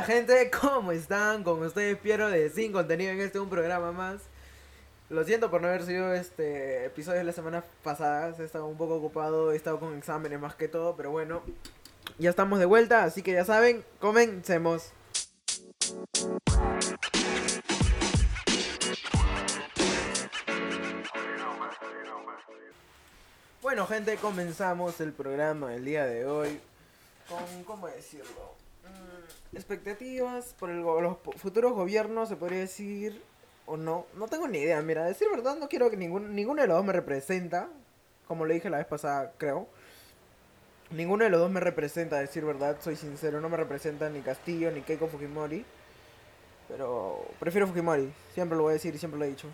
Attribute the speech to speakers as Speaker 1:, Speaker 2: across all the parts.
Speaker 1: Hola gente, ¿cómo están? Con ustedes Piero de Sin Contenido en este un programa más. Lo siento por no haber sido este episodio de la semana pasada, he estado un poco ocupado, he estado con exámenes más que todo, pero bueno, ya estamos de vuelta, así que ya saben, comencemos. Bueno gente, comenzamos el programa el día de hoy con, ¿cómo decirlo? Mm, expectativas por el, los futuros gobiernos, se podría decir, o no. No tengo ni idea, mira, decir verdad, no quiero que ningún, ninguno de los dos me representa, como le dije la vez pasada, creo. Ninguno de los dos me representa, decir verdad, soy sincero, no me representa ni Castillo ni Keiko Fujimori. Pero prefiero Fujimori, siempre lo voy a decir y siempre lo he dicho.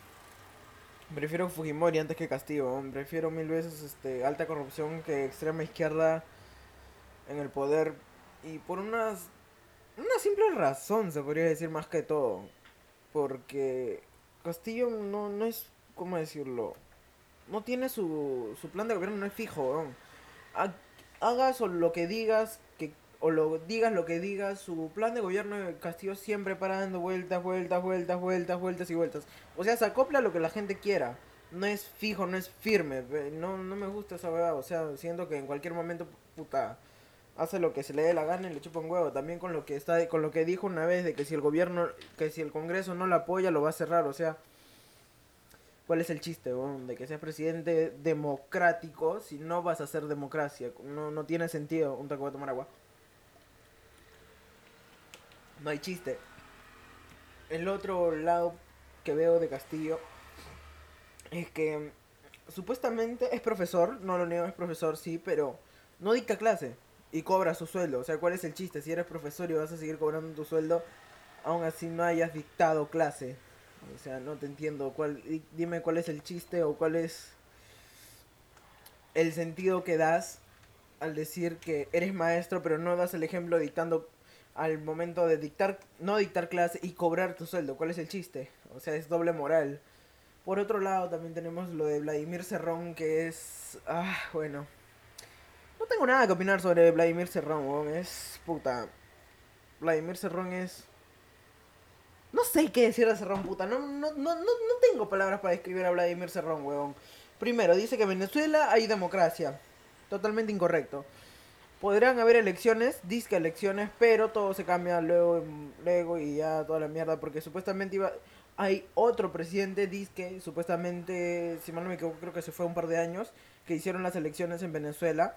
Speaker 1: Prefiero Fujimori antes que Castillo, prefiero mil veces este alta corrupción que extrema izquierda en el poder y por unas una simple razón se podría decir más que todo porque Castillo no, no es cómo decirlo no tiene su, su plan de gobierno no es fijo hagas o lo que digas que o lo digas lo que digas su plan de gobierno de Castillo siempre para dando vueltas vueltas vueltas vueltas vueltas y vueltas. O sea se acopla a lo que la gente quiera. No es fijo no es firme no no me gusta esa verdad o sea siento que en cualquier momento puta hace lo que se le dé la gana y le chupa un huevo. También con lo que está con lo que dijo una vez de que si el gobierno, que si el Congreso no lo apoya, lo va a cerrar. O sea, ¿cuál es el chiste, De que seas presidente democrático si no vas a hacer democracia. No, no tiene sentido. Un taco de tomar agua. No hay chiste. El otro lado que veo de Castillo es que supuestamente es profesor, no lo niego, es profesor, sí, pero no dicta clase y cobra su sueldo. O sea, ¿cuál es el chiste? Si eres profesor y vas a seguir cobrando tu sueldo, aún así no hayas dictado clase. O sea, no te entiendo. ¿Cuál, dime cuál es el chiste o cuál es el sentido que das al decir que eres maestro, pero no das el ejemplo dictando al momento de dictar, no dictar clase y cobrar tu sueldo. ¿Cuál es el chiste? O sea, es doble moral. Por otro lado, también tenemos lo de Vladimir Cerrón, que es... Ah, bueno. Tengo nada que opinar sobre Vladimir Serrón, Es puta. Vladimir Serrón es. No sé qué decir de Serrón, puta. No, no, no, no, tengo palabras para describir a Vladimir Serrón, weón. Primero, dice que en Venezuela hay democracia. Totalmente incorrecto. Podrán haber elecciones, disque elecciones, pero todo se cambia luego, luego y ya toda la mierda. Porque supuestamente iba. Hay otro presidente, disque, supuestamente, si mal no me equivoco, creo que se fue un par de años, que hicieron las elecciones en Venezuela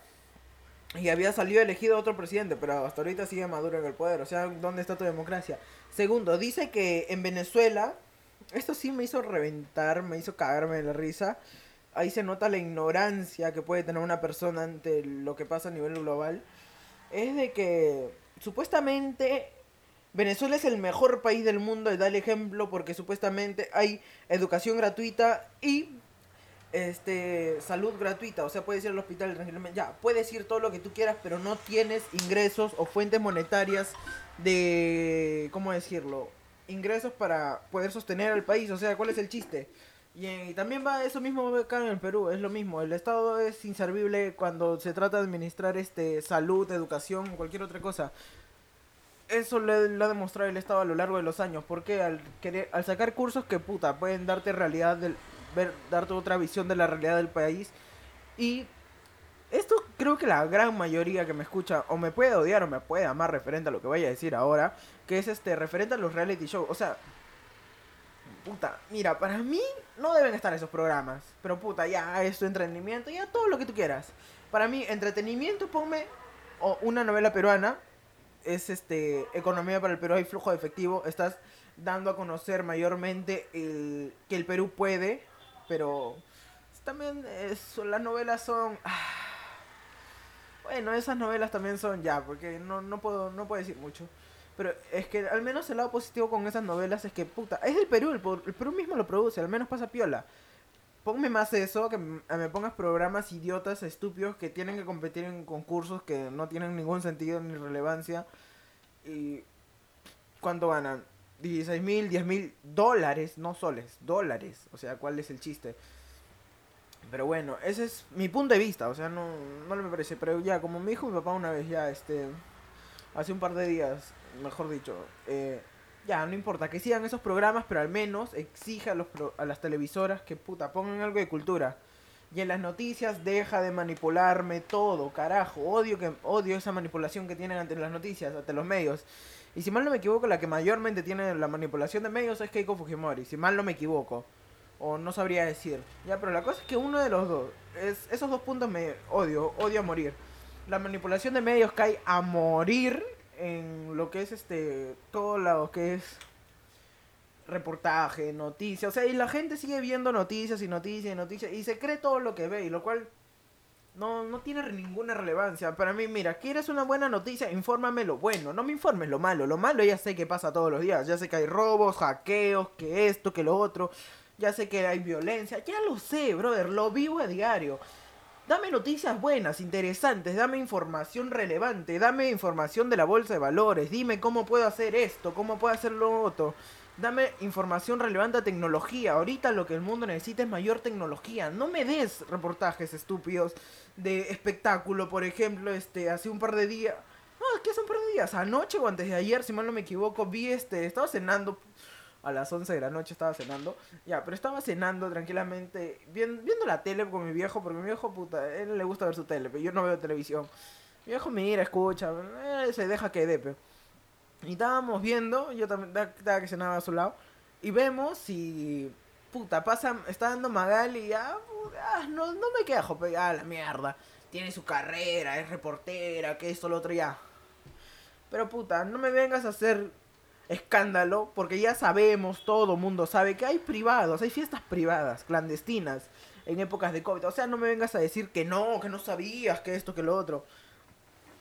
Speaker 1: y había salido elegido otro presidente, pero hasta ahorita sigue Maduro en el poder. O sea, ¿dónde está tu democracia? Segundo, dice que en Venezuela, esto sí me hizo reventar, me hizo cagarme de la risa. Ahí se nota la ignorancia que puede tener una persona ante lo que pasa a nivel global. Es de que supuestamente Venezuela es el mejor país del mundo y da el ejemplo porque supuestamente hay educación gratuita y este salud gratuita, o sea, puedes ir al hospital tranquilamente, ya, puedes ir todo lo que tú quieras, pero no tienes ingresos o fuentes monetarias de, ¿cómo decirlo? Ingresos para poder sostener al país, o sea, ¿cuál es el chiste? Y, también va eso mismo acá en el Perú, es lo mismo, el Estado es inservible cuando se trata de administrar este salud, educación, cualquier otra cosa. Eso lo ha demostrado el Estado a lo largo de los años, porque al, querer, al sacar cursos que puta pueden darte realidad del, ver, darte otra visión de la realidad del país. Y esto creo que la gran mayoría que me escucha o me puede odiar o me puede amar referente a lo que vaya a decir ahora, que es este referente a los reality shows. O sea, puta, mira, para mí no deben estar esos programas, pero puta, ya es tu entretenimiento, ya todo lo que tú quieras. Para mí, entretenimiento, ponme o una novela peruana, es este economía para el Perú, hay flujo de efectivo, estás dando a conocer mayormente el, que el Perú puede pero también las novelas son... Ah, bueno, esas novelas también son ya, porque no, no, puedo, no puedo decir mucho. Pero es que al menos el lado positivo con esas novelas es que, puta, es el Perú, el, Perú mismo lo produce, al menos pasa piola. Ponme más eso, que me pongas programas idiotas, estúpidos, que tienen que competir en concursos que no tienen ningún sentido ni relevancia. Y... ¿Cuánto ganan? 16 mil, 10 mil dólares, no soles, dólares. O sea, ¿cuál es el chiste? Pero bueno, ese es mi punto de vista, o sea, no, no me parece. Pero ya, como me dijo mi papá una vez, ya, este, hace un par de días, mejor dicho, eh, ya, no importa que sigan esos programas, pero al menos exija a, los pro- a las televisoras que puta pongan algo de cultura. Y en las noticias deja de manipularme todo, carajo. Odio que odio esa manipulación que tienen ante las noticias, ante los medios. Y si mal no me equivoco, la que mayormente tiene la manipulación de medios es Keiko Fujimori, si mal no me equivoco. O no sabría decir. Ya, pero la cosa es que uno de los dos, es, esos dos puntos me odio, odio a morir. La manipulación de medios cae a morir en lo que es este, todo lo que es reportaje, noticias, o sea, y la gente sigue viendo noticias y noticias y noticias y se cree todo lo que ve, y lo cual no, no tiene ninguna relevancia. Para mí, mira, ¿quieres una buena noticia? Infórmame lo bueno, no me informes lo malo. Lo malo ya sé que pasa todos los días, ya sé que hay robos, hackeos, que esto, que lo otro, ya sé que hay violencia, ya lo sé, brother, lo vivo a diario. Dame noticias buenas, interesantes, dame información relevante, dame información de la bolsa de valores, dime cómo puedo hacer esto, cómo puedo hacer lo otro. Dame información relevante a tecnología. Ahorita lo que el mundo necesita es mayor tecnología. No me des reportajes estúpidos de espectáculo, por ejemplo, este, hace un par de días. No, que hace un par de días, anoche o antes de ayer, si mal no me equivoco, vi este, estaba cenando a las 11 de la noche estaba cenando. Ya, pero estaba cenando tranquilamente, vien- viendo la tele con mi viejo, porque mi viejo, puta, él le gusta ver su tele, pero yo no veo televisión. Mi viejo mira, escucha, eh, se deja que dé, pe. Y estábamos viendo, yo también ta- estaba que cenaba a su lado, y vemos y... Puta, pasa, está dando Magali ya, ah, no, no me quejo, pe, ah, la mierda. Tiene su carrera, es reportera, que esto, lo otro, ya. Pero puta, no me vengas a hacer escándalo, porque ya sabemos, todo mundo sabe que hay privados, hay fiestas privadas, clandestinas, en épocas de COVID. O sea, no me vengas a decir que no, que no sabías, que esto, que lo otro.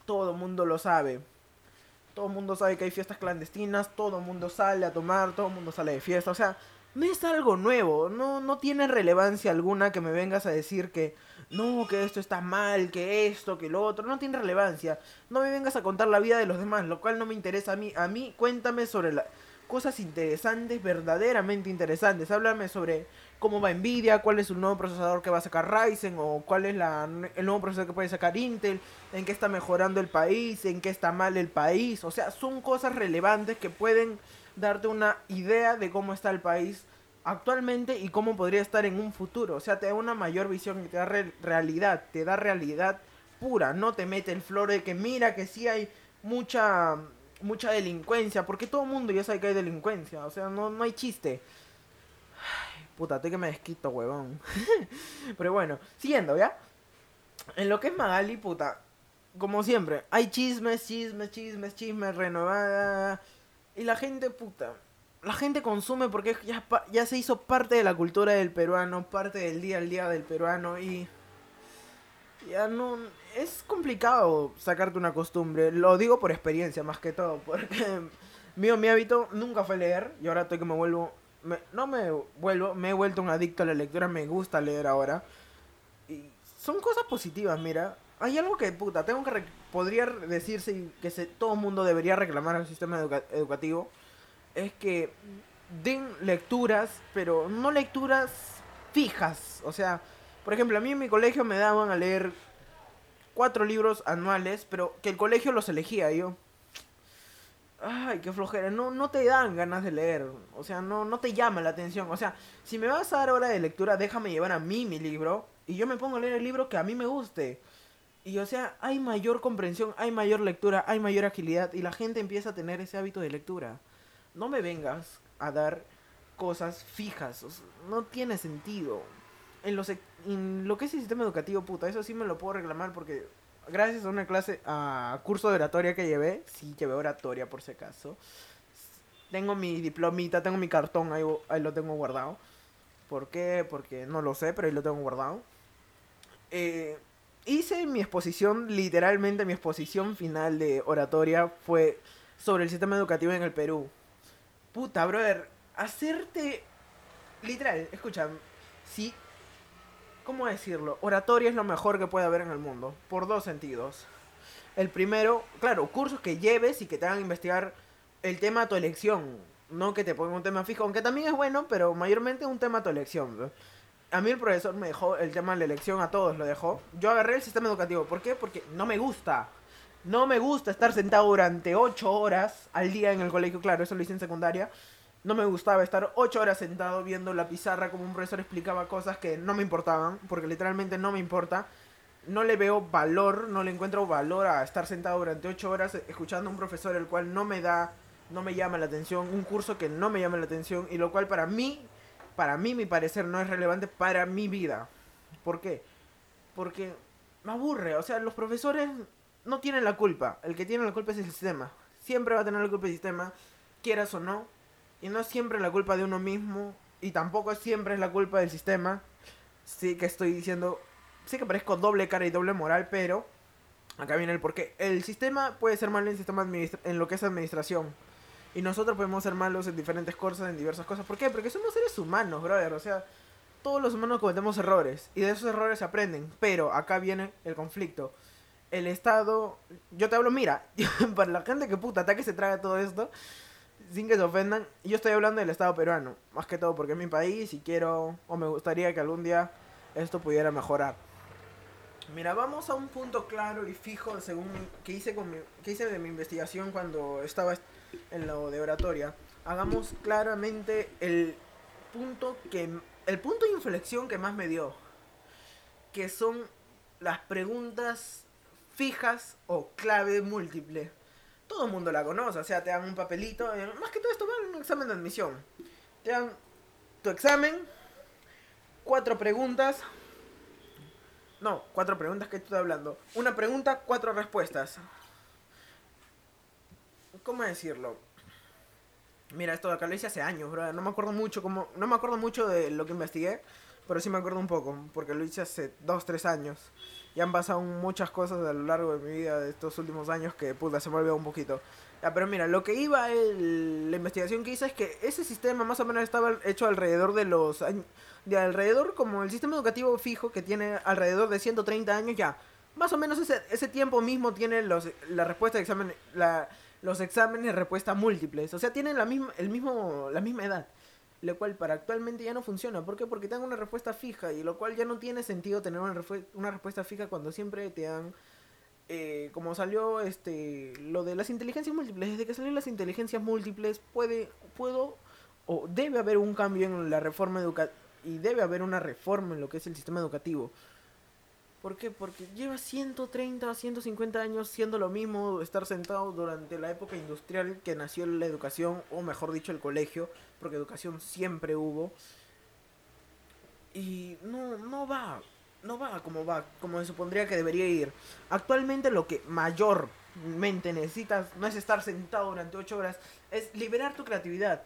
Speaker 1: Todo mundo lo sabe. Todo mundo sabe que hay fiestas clandestinas, todo mundo sale a tomar, todo mundo sale de fiesta. O sea, no es algo nuevo, no, no tiene relevancia alguna que me vengas a decir que no, que esto está mal, que esto, que lo otro, no tiene relevancia. No me vengas a contar la vida de los demás, lo cual no me interesa a mí. A mí cuéntame sobre las cosas interesantes, verdaderamente interesantes. Háblame sobre cómo va Nvidia, cuál es el nuevo procesador que va a sacar Ryzen o cuál es la, el nuevo procesador que puede sacar Intel, en qué está mejorando el país, en qué está mal el país. O sea, son cosas relevantes que pueden darte una idea de cómo está el país actualmente y cómo podría estar en un futuro. O sea, te da una mayor visión y te da re- realidad, te da realidad pura. No te mete el flor de que mira que sí hay mucha mucha delincuencia, porque todo el mundo ya sabe que hay delincuencia. O sea, no, no hay chiste. Puta, estoy que me desquito, huevón. Pero bueno, siguiendo, ¿ya? En lo que es Magali, puta, como siempre, hay chismes, chismes, chismes, chismes, renovada. Y la gente, puta, la gente consume porque ya, ya se hizo parte de la cultura del peruano, parte del día al día del peruano y ya no es complicado sacarte una costumbre. Lo digo por experiencia más que todo, porque mío mi hábito nunca fue leer y ahora estoy que me vuelvo no me vuelvo, me he vuelto un adicto a la lectura, me gusta leer ahora. Y son cosas positivas, mira. Hay algo que, puta, tengo que... podría decirse que se, todo el mundo debería reclamar al sistema educa- educativo. Es que den lecturas, pero no lecturas fijas. O sea, por ejemplo, a mí en mi colegio me daban a leer cuatro libros anuales, pero que el colegio los elegía yo. Ay, qué flojera. No, no te dan ganas de leer. O sea, no, no te llama la atención. O sea, si me vas a dar hora de lectura, déjame llevar a mí mi libro. Y yo me pongo a leer el libro que a mí me guste. Y o sea, hay mayor comprensión, hay mayor lectura, hay mayor agilidad. Y la gente empieza a tener ese hábito de lectura. No me vengas a dar cosas fijas. no tiene sentido. En, los, en lo que es el sistema educativo, puta, eso sí me lo puedo reclamar porque gracias a una clase, a curso de oratoria que llevé, sí llevé oratoria por si acaso. Tengo mi diplomita, tengo mi cartón, ahí, ahí lo tengo guardado. ¿Por qué? Porque no lo sé, pero ahí lo tengo guardado. Eh, hice mi exposición, literalmente mi exposición final de oratoria fue sobre el sistema educativo en el Perú. Puta, brother, hacerte... Literal, escucha, si... ¿Cómo decirlo? Oratoria es lo mejor que puede haber en el mundo, por dos sentidos. El primero, claro, cursos que lleves y que te hagan investigar el tema a tu elección, no que te pongan un tema fijo, aunque también es bueno, pero mayormente un tema a tu elección. A mí el profesor me dejó el tema de la elección, a todos lo dejó. Yo agarré el sistema educativo, ¿por qué? Porque no me gusta. No me gusta estar sentado durante 8 horas al día en el colegio, claro, eso lo hice en secundaria. No me gustaba estar 8 horas sentado viendo la pizarra como un profesor explicaba cosas que no me importaban, porque literalmente no me importa. No le veo valor, no le encuentro valor a estar sentado durante 8 horas escuchando a un profesor el cual no me da, no me llama la atención, un curso que no me llama la atención y lo cual para mí, para mí mi parecer no es relevante para mi vida. ¿Por qué? Porque me aburre, o sea, los profesores no tienen la culpa, el que tiene la culpa es el sistema. Siempre va a tener la culpa el sistema, quieras o no, y no es siempre la culpa de uno mismo, y tampoco siempre es la culpa del sistema. Sí que estoy diciendo, sí que parezco doble cara y doble moral, pero acá viene el porqué. El sistema puede ser malo en, sistema en lo que es administración. Y nosotros podemos ser malos en diferentes cosas, en diversas cosas. ¿Por qué? Porque somos seres humanos, brother. O sea, todos los humanos cometemos errores. Y de esos errores se aprenden. Pero acá viene el conflicto. El Estado... Yo te hablo, mira, para la gente que puta ataque se traga todo esto sin que se ofendan, yo estoy hablando del Estado peruano, más que todo porque es mi país y quiero o me gustaría que algún día esto pudiera mejorar. Mira, vamos a un punto claro y fijo según que hice con que hice de mi investigación cuando estaba en lo de oratoria. Hagamos claramente el punto que el punto de inflexión que más me dio, que son las preguntas fijas o clave múltiple todo el mundo la conoce, o sea, te dan un papelito, eh, más que todo esto va en un examen de admisión. Te dan tu examen, cuatro preguntas, no, cuatro preguntas que estoy hablando. Una pregunta, cuatro respuestas. ¿Cómo decirlo? Mira, esto de acá lo hice hace años, bro. No me acuerdo mucho cómo, no me acuerdo mucho de lo que investigué, pero sí me acuerdo un poco, porque lo hice hace dos, tres años. Y han pasado muchas cosas a lo largo de mi vida de estos últimos años que puta se me un poquito. Ya, pero mira, lo que iba, el, la investigación que hice es que ese sistema más o menos estaba hecho alrededor de los de alrededor como el sistema educativo fijo que tiene alrededor de 130 años ya. Más o menos ese, ese tiempo mismo tiene los, la respuesta de examen, la, los exámenes de respuesta múltiples. O sea, tienen la misma, el mismo, la misma edad lo cual para actualmente ya no funciona. ¿Por qué? Porque te dan una respuesta fija y lo cual ya no tiene sentido tener una, una respuesta fija cuando siempre te dan... Eh, como salió este lo de las inteligencias múltiples, desde que salieron las inteligencias múltiples puede, puedo o debe haber un cambio en la reforma educativa y debe haber una reforma en lo que es el sistema educativo. ¿Por qué? Porque lleva 130, 150 años siendo lo mismo estar sentado durante la época industrial que nació la educación, o mejor dicho, el colegio, porque educación siempre hubo. Y no, no va, no va como va, como se supondría que debería ir. Actualmente lo que mayormente necesitas no es estar sentado durante 8 horas, es liberar tu creatividad.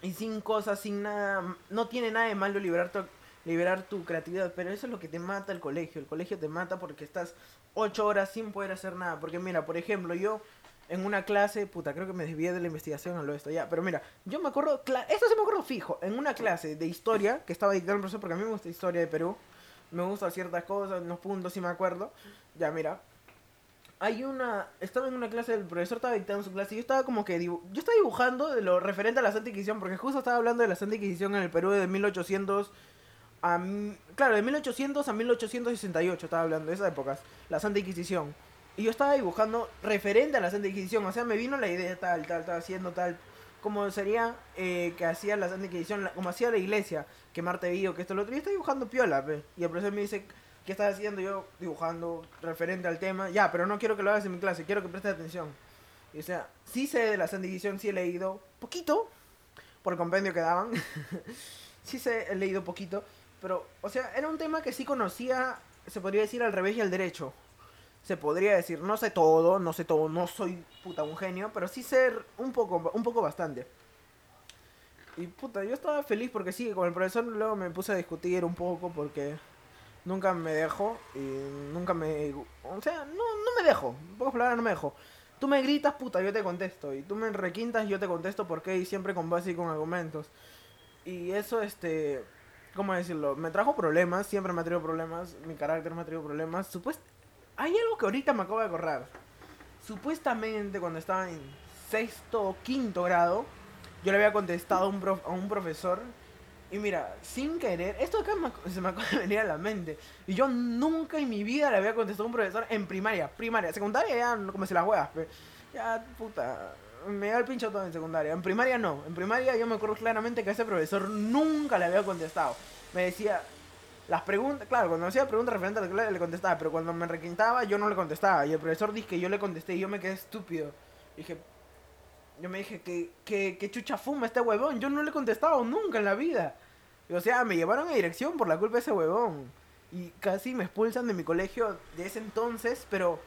Speaker 1: Y sin cosas, sin nada, no tiene nada de malo liberar tu liberar tu creatividad, pero eso es lo que te mata el colegio. El colegio te mata porque estás ocho horas sin poder hacer nada. Porque mira, por ejemplo, yo en una clase, puta, creo que me desvié de la investigación a lo esto, ya, pero mira, yo me acuerdo, esto se me acuerdo fijo, en una clase de historia que estaba dictando el profesor, porque a mí me gusta historia de Perú, me gustan ciertas cosas, unos puntos, si me acuerdo, ya, mira, hay una, estaba en una clase, el profesor estaba dictando su clase y yo estaba como que, yo estaba dibujando de lo referente a la Santa Inquisición, porque justo estaba hablando de la Santa Inquisición en el Perú de 1800 claro, de 1800 a 1868 estaba hablando, de esas épocas, la Santa Inquisición. Y yo estaba dibujando referente a la Santa Inquisición, o sea, me vino la idea tal, tal, tal, haciendo tal, como sería eh, que hacía la Santa Inquisición, como hacía la iglesia, que Marte vio, que esto lo otro. Yo estaba dibujando piola, y el profesor me dice, ¿qué estás haciendo? Yo dibujando referente al tema, ya, pero no quiero que lo hagas en mi clase, quiero que prestes atención. Y o sea, sí sé de la Santa Inquisición, sí he leído poquito, por el compendio que daban. sí sé, he leído poquito, pero, o sea, era un tema que sí conocía, se podría decir al revés y al derecho. Se podría decir, no sé todo, no sé todo, no soy puta un genio, pero sí sé un poco, un poco bastante. Y puta, yo estaba feliz porque sí, con el profesor luego me puse a discutir un poco porque nunca me dejo y nunca me... O sea, no, no me dejo, un poco palabras no me dejo. Tú me gritas, puta, yo te contesto. Y tú me requintas, yo te contesto porque siempre con base y con argumentos. Y eso, este... ¿Cómo decirlo? Me trajo problemas, siempre me ha traído problemas, mi carácter me ha traído problemas. Supuest Hay algo que ahorita me acabo de acordar. Supuestamente cuando estaba en sexto o quinto grado, yo le había contestado a un, prof a un profesor Y mira, sin querer, esto acá se me acaba de venir a la mente. Y yo nunca en mi vida le había contestado a un profesor en primaria. Primaria, secundaria ya como se las juegas. Ya, puta, me da el pincho todo en secundaria. En primaria no. En primaria yo me acuerdo claramente que a ese profesor nunca le había contestado. Me decía, las preguntas, claro, cuando me hacía preguntas referentes a la clase le contestaba, pero cuando me requintaba yo no le contestaba. Y el profesor dice que yo le contesté y yo me quedé estúpido. Dije, yo me dije, que, que, que chucha fuma este huevón. Yo no le he contestado nunca en la vida. O sea, me llevaron a dirección por la culpa de ese huevón. Y casi me expulsan de mi colegio de ese entonces, pero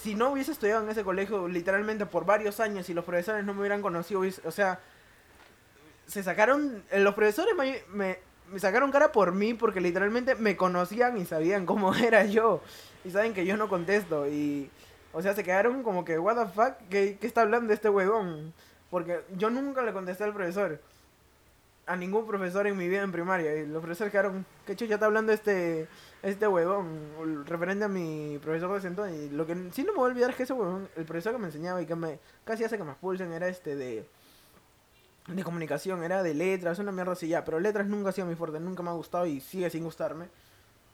Speaker 1: si no hubiese estudiado en ese colegio literalmente por varios años y los profesores no me hubieran conocido, hubiese- o sea, se sacaron, eh, los profesores me, me, sacaron cara por mí porque literalmente me conocían y sabían cómo era yo. Y saben que yo no contesto. Y, o sea, se quedaron como que, what the fuck, ¿qué, qué está hablando este huevón? Porque yo nunca le contesté al profesor. A ningún profesor en mi vida en primaria. Y los profesores quedaron, ¿qué chucha está hablando este, este huevón? Referente a mi profesor de ese entonces. Y lo que sí no me voy a olvidar es que ese huevón, el profesor que me enseñaba y que me casi hace que me expulsen, era este de de comunicación, era de letras, una mierda así ya, pero letras nunca ha sido mi fuerte, nunca me ha gustado y sigue sin gustarme.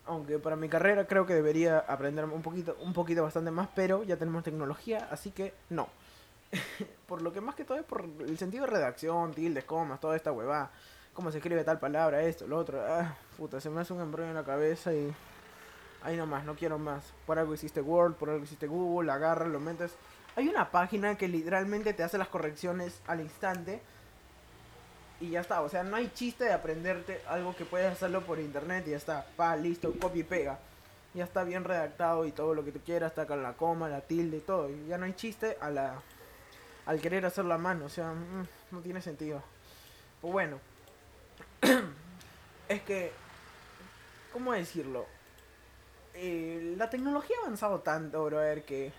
Speaker 1: Aunque para mi carrera creo que debería aprender un poquito, un poquito bastante más, pero ya tenemos tecnología, así que no. por lo que más que todo es por el sentido de redacción, tildes, comas, toda esta huevada. Cómo se escribe tal palabra, esto, lo otro. Ah, puta, se me hace un embrollo en la cabeza y... Ahí nomás, no quiero más. Por algo hiciste Word, por algo hiciste Google, agarra, lo metes. Hay una página que literalmente te hace las correcciones al instante y ya está. O sea, no hay chiste de aprenderte algo que puedes hacerlo por internet y ya está. Pa, listo, copia y pega. Ya está bien redactado y todo lo que tú quieras, está con la coma, la tilde y todo. Y ya no hay chiste a la, al querer hacerlo a mano. O sea, mm, no tiene sentido. Pues bueno. es que, ¿cómo decirlo? Eh, la tecnología ha avanzado tanto, brother, que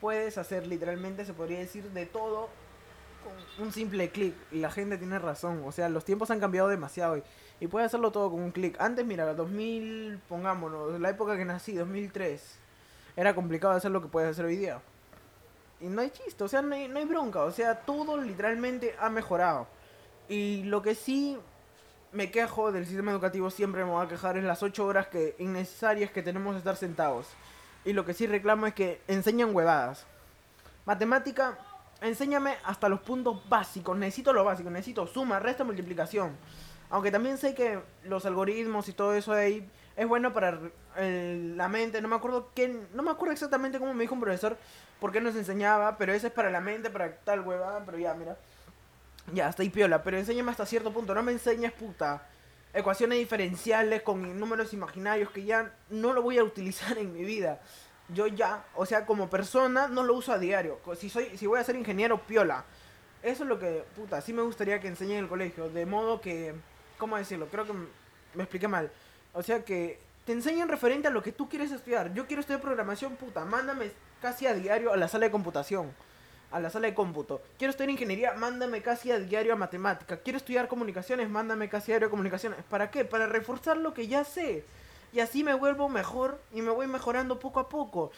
Speaker 1: puedes hacer literalmente, se podría decir, de todo con un simple clic. Y la gente tiene razón. O sea, los tiempos han cambiado demasiado. Y, y puedes hacerlo todo con un clic. Antes, mira, 2000, pongámonos, la época que nací, 2003. Era complicado hacer lo que puedes hacer hoy día. Y no hay chiste, o sea, no hay, no hay bronca. O sea, todo literalmente ha mejorado. Y lo que sí me quejo del sistema educativo, siempre me voy a quejar, es las 8 horas que innecesarias que tenemos de estar sentados. Y lo que sí reclamo es que enseñan huevadas. Matemática, enséñame hasta los puntos básicos. Necesito lo básico, necesito suma, resta, multiplicación. Aunque también sé que los algoritmos y todo eso ahí es bueno para la mente. No me acuerdo quién, no me acuerdo exactamente cómo me dijo un profesor por qué nos enseñaba, pero eso es para la mente, para tal huevada, pero ya, mira. Ya, está ahí piola, pero enséñame hasta cierto punto. No me enseñes, puta, ecuaciones diferenciales con números imaginarios que ya no lo voy a utilizar en mi vida. Yo ya, o sea, como persona no lo uso a diario. Si soy si voy a ser ingeniero, piola. Eso es lo que, puta, sí me gustaría que enseñen en el colegio. De modo que, ¿cómo decirlo? Creo que me expliqué mal. O sea, que te enseñen referente a lo que tú quieres estudiar. Yo quiero estudiar programación, puta, mándame casi a diario a la sala de computación. A la sala de cómputo. Quiero estudiar ingeniería, mándame casi a diario a matemática. Quiero estudiar comunicaciones, mándame casi a diario a comunicaciones. ¿Para qué? Para reforzar lo que ya sé. Y así me vuelvo mejor y me voy mejorando poco a poco.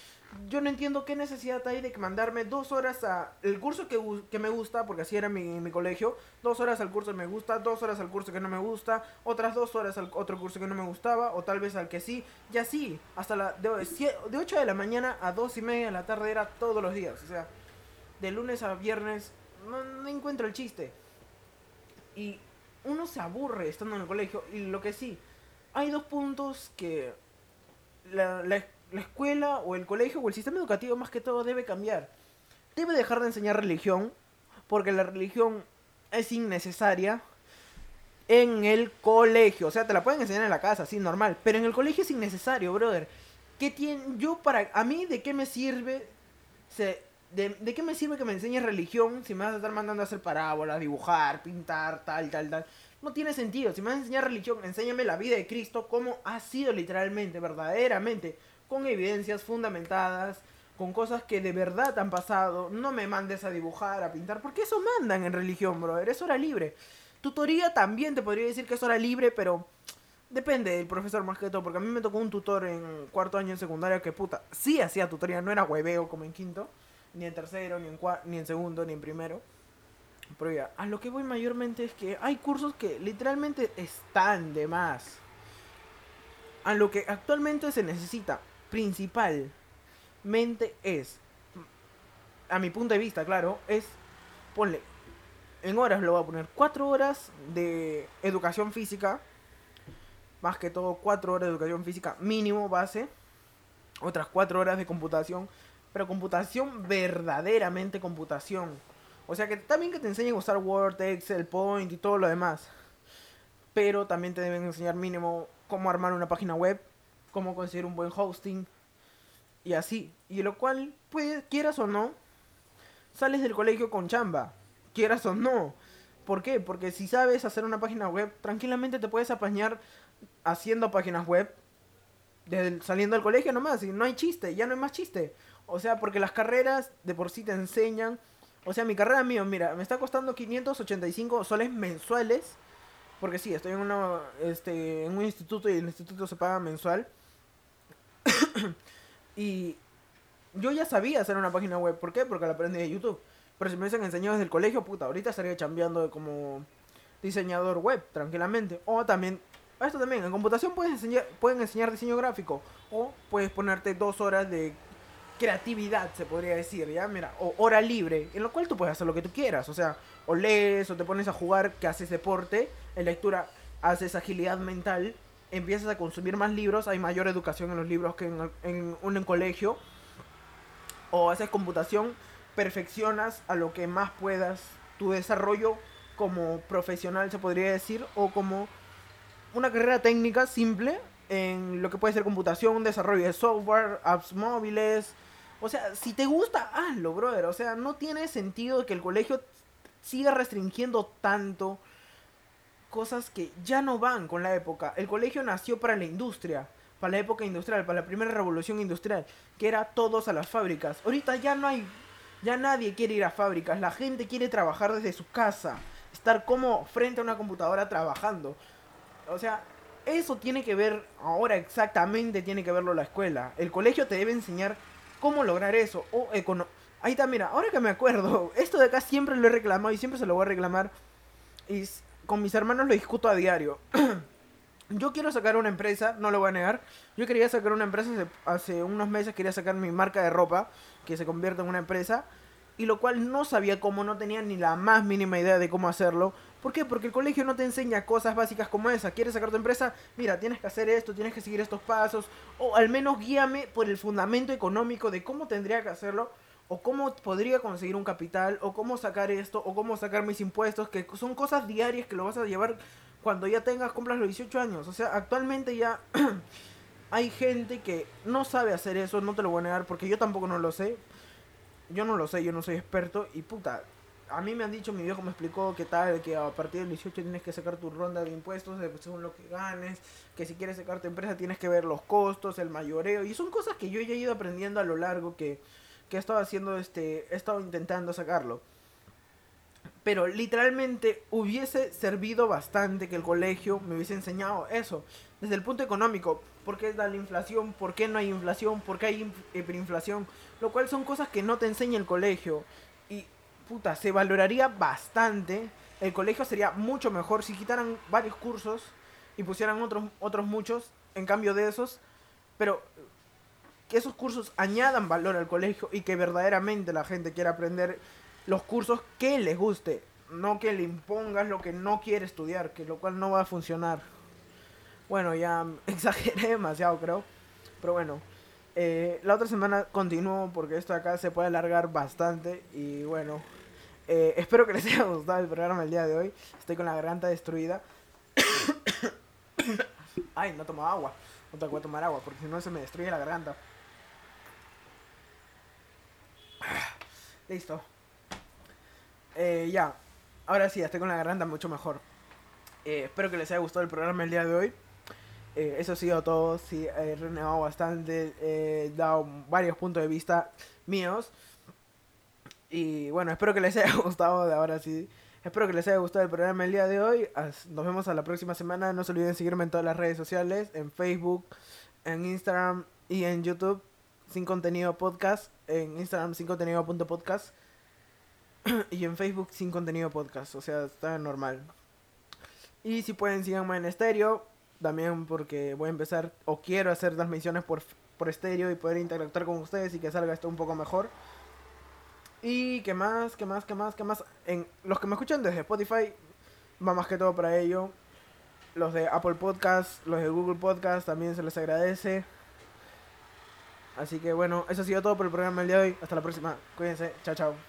Speaker 1: Yo no entiendo qué necesidad hay de mandarme dos horas a el curso que, que me gusta, porque así era mi, mi colegio, dos horas al curso que me gusta, dos horas al curso que no me gusta, otras dos horas al otro curso que no me gustaba, o tal vez al que sí, y así, hasta la, de, de 8 de la mañana a 2 y media de la tarde era todos los días, o sea, de lunes a viernes, no encuentro el chiste. Y uno se aburre estando en el colegio, y lo que sí, hay dos puntos que la, la, la escuela o el colegio o el sistema educativo más que todo debe cambiar. Debe dejar de enseñar religión, porque la religión es innecesaria en el colegio. O sea, te la pueden enseñar en la casa, sí, normal, pero en el colegio es innecesario, brother. ¿Qué tiene, yo para, a mí de qué me sirve, se, de, de qué me sirve que me enseñes religión si me vas a estar mandando a hacer parábolas, dibujar, pintar, tal, tal, tal? No tiene sentido. Si me vas a enseñar religión, enséñame la vida de Cristo, cómo ha sido literalmente, verdaderamente, con evidencias fundamentadas, con cosas que de verdad han pasado. No me mandes a dibujar, a pintar, porque eso mandan en religión, brother. Es hora libre. Tutoría también te podría decir que es hora libre, pero depende del profesor más que todo, porque a mí me tocó un tutor en cuarto año en secundaria que puta, sí hacía tutoría, no era hueveo como en quinto, ni en tercero, ni en, cua- ni en segundo, ni en primero. Pero ya, a lo que voy mayormente es que hay cursos que literalmente están de más. A lo que actualmente se necesita principalmente es, a mi punto de vista, claro, es, ponle, en horas lo voy a poner, cuatro horas de educación física, más que todo cuatro horas de educación física mínimo base, otras cuatro horas de computación, pero computación verdaderamente computación. O sea que también que te enseñen a usar Word, Excel, Point y todo lo demás. Pero también te deben enseñar mínimo cómo armar una página web, cómo conseguir un buen hosting y así. Y lo cual, pues, quieras o no, sales del colegio con chamba, quieras o no. ¿Por qué? Porque si sabes hacer una página web, tranquilamente te puedes apañar haciendo páginas web desde saliendo del colegio nomás. Y no hay chiste, ya no hay más chiste. O sea, porque las carreras de por sí te enseñan. O sea, mi carrera mío, mira, me está costando 585 soles mensuales. Porque sí, estoy en, una, este, en un instituto y el instituto se paga mensual. y yo ya sabía hacer una página web. ¿Por qué? Porque la aprendí de YouTube. Pero si me hubiesen enseñado desde el colegio, puta, ahorita estaría chambeando como diseñador web, tranquilamente. O también, esto también, en computación puedes enseñar, pueden enseñar diseño gráfico. O puedes ponerte dos horas de creatividad, se podría decir, ¿ya? Mira, o hora libre, en lo cual tú puedes hacer lo que tú quieras. O sea, o lees, o te pones a jugar, que haces deporte, en lectura haces agilidad mental, empiezas a consumir más libros, hay mayor educación en los libros que en, en un colegio. O haces computación, perfeccionas a lo que más puedas tu desarrollo como profesional, se podría decir, o como una carrera técnica simple en lo que puede ser computación, desarrollo de software, apps móviles. O sea, si te gusta, hazlo, brother. O sea, no tiene sentido que el colegio siga restringiendo tanto cosas que ya no van con la época. El colegio nació para la industria, para la época industrial, para la primera revolución industrial, que era todos a las fábricas. Ahorita ya no hay, ya nadie quiere ir a fábricas, la gente quiere trabajar desde su casa, estar como frente a una computadora trabajando. O sea, eso tiene que ver, ahora exactamente tiene que verlo la escuela. El colegio te debe enseñar cómo lograr eso. O Ahí está, mira, ahora que me acuerdo, esto de acá siempre lo he reclamado y siempre se lo voy a reclamar. Y con mis hermanos lo discuto a diario. Yo quiero sacar una empresa, no lo voy a negar. Yo quería sacar una empresa hace, hace unos meses, quería sacar mi marca de ropa, que se convierta en una empresa. Y lo cual no sabía cómo, no tenía ni la más mínima idea de cómo hacerlo. ¿Por qué? Porque el colegio no te enseña cosas básicas como esa. ¿Quieres sacar tu empresa? Mira, tienes que hacer esto, tienes que seguir estos pasos. O al menos guíame por el fundamento económico de cómo tendría que hacerlo. O cómo podría conseguir un capital. O cómo sacar esto. O cómo sacar mis impuestos. Que son cosas diarias que lo vas a llevar cuando ya tengas, cumplas los 18 años. O sea, actualmente ya hay gente que no sabe hacer eso. No te lo voy a negar porque yo tampoco no lo sé. Yo no lo sé, yo no soy experto. Y puta, a mí me han dicho, mi viejo me explicó que tal, que a partir del 18 tienes que sacar tu ronda de impuestos según lo que ganes, que si quieres sacar tu empresa tienes que ver los costos, el mayoreo, y son cosas que yo ya he ido aprendiendo a lo largo que, que he estado haciendo, este, he estado intentando sacarlo. Pero literalmente hubiese servido bastante que el colegio me hubiese enseñado eso, desde el punto económico, por qué da la inflación, por qué no hay inflación, por qué hay hiperinflación, lo cual son cosas que no te enseña el colegio puta, se valoraría bastante. El colegio sería mucho mejor si quitaran varios cursos y pusieran otros, otros muchos en cambio de esos. Pero que esos cursos añadan valor al colegio y que verdaderamente la gente quiera aprender los cursos que les guste. No que le impongas lo que no quiere estudiar, que lo cual no va a funcionar. Bueno, ya exageré demasiado creo. Pero bueno, eh, la otra semana continúo porque esto acá se puede alargar bastante. Y bueno, eh, espero que les haya gustado el programa el día de hoy. Estoy con la garganta destruida. Ay, no tomo agua. No tengo que tomar agua porque si no se me destruye la garganta. Listo. Eh, ya. Ahora sí, estoy con la garganta mucho mejor. Espero que les haya gustado el programa el día de hoy. Eso ha sido todo. Sí, he renegado bastante. He dado varios puntos de vista míos. Y bueno, espero que les haya gustado de ahora sí. Espero que les haya gustado el programa el día de hoy. Nos vemos a la próxima semana. No se olviden seguirme en todas las redes sociales, en Facebook, en Instagram y en YouTube. Sin contenido podcast. En Instagram sin contenido punto podcast. y en Facebook sin contenido podcast, o sea, está normal. Y si pueden, síganme en estéreo, también porque voy a empezar o quiero hacer transmisiones por, por estéreo y poder interactuar con ustedes y que salga esto un poco mejor. Y qué más, qué más, qué más, qué más. En los que me escuchan desde Spotify, va más que todo para ello. Los de Apple Podcast, los de Google Podcast también se les agradece. Así que bueno, eso ha sido todo por el programa del día de hoy. Hasta la próxima. Cuídense. Chao, chao.